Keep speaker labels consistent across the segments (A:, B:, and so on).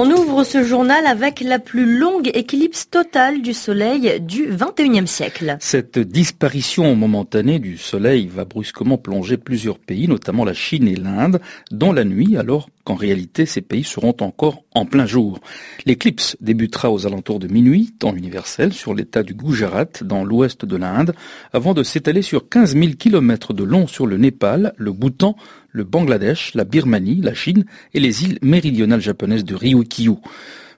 A: On ouvre ce journal avec la plus longue éclipse totale du Soleil du 21e siècle.
B: Cette disparition momentanée du Soleil va brusquement plonger plusieurs pays, notamment la Chine et l'Inde, dans la nuit, alors qu'en réalité ces pays seront encore en plein jour. L'éclipse débutera aux alentours de minuit, temps universel, sur l'état du Gujarat, dans l'ouest de l'Inde, avant de s'étaler sur 15 000 kilomètres de long sur le Népal, le Bhoutan, le Bangladesh, la Birmanie, la Chine et les îles méridionales japonaises de Ryukyu.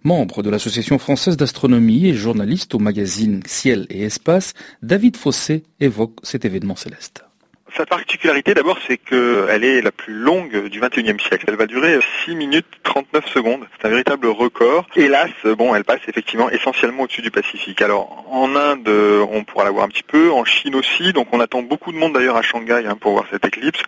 B: Membre de l'Association française d'astronomie et journaliste au magazine Ciel et Espace, David Fossé évoque cet événement céleste.
C: Sa particularité d'abord, c'est qu'elle est la plus longue du 21e siècle. Elle va durer 6 minutes 39 secondes. C'est un véritable record. Hélas, bon, elle passe effectivement essentiellement au-dessus du Pacifique. Alors, en Inde, on pourra la voir un petit peu, en Chine aussi, donc on attend beaucoup de monde d'ailleurs à Shanghai hein, pour voir cette éclipse.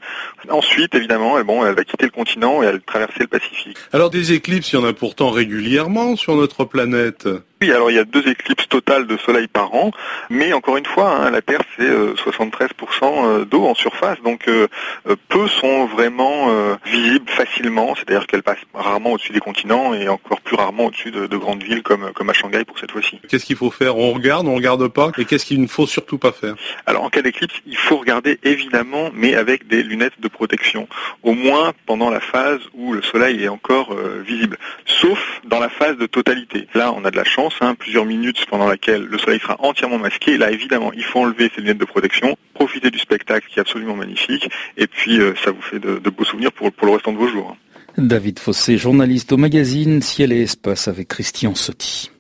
C: Ensuite, évidemment, elle, bon, elle va quitter le continent et elle traverser le Pacifique.
D: Alors des éclipses, il y en a pourtant régulièrement sur notre planète.
C: Oui, alors il y a deux éclipses totales de soleil par an, mais encore une fois, hein, la Terre c'est 73% euh, d'eau en surface, donc euh, euh, peu sont vraiment visibles facilement, c'est-à-dire qu'elles passent rarement au-dessus des continents et encore plus rarement au-dessus de, grandes villes comme, comme à Shanghai pour cette fois-ci.
D: Qu'est-ce qu'il faut faire? On regarde, on regarde pas Et qu'est-ce qu'il ne faut surtout pas faire?
C: Alors en cas d'éclipse, il faut regarder évidemment, mais avec des lunettes de protection, au moins pendant la phase où le soleil est encore visible, sauf dans la phase de totalité. Là, on a de la chance Plusieurs minutes pendant laquelle le soleil sera entièrement masqué. Là, évidemment, il faut enlever ces lunettes de protection, profiter du spectacle qui est absolument magnifique, et puis euh, ça vous fait de, beaux souvenirs pour, pour le restant de vos jours.
B: David Fossé, journaliste au magazine Ciel et Espace avec Christian Sotti.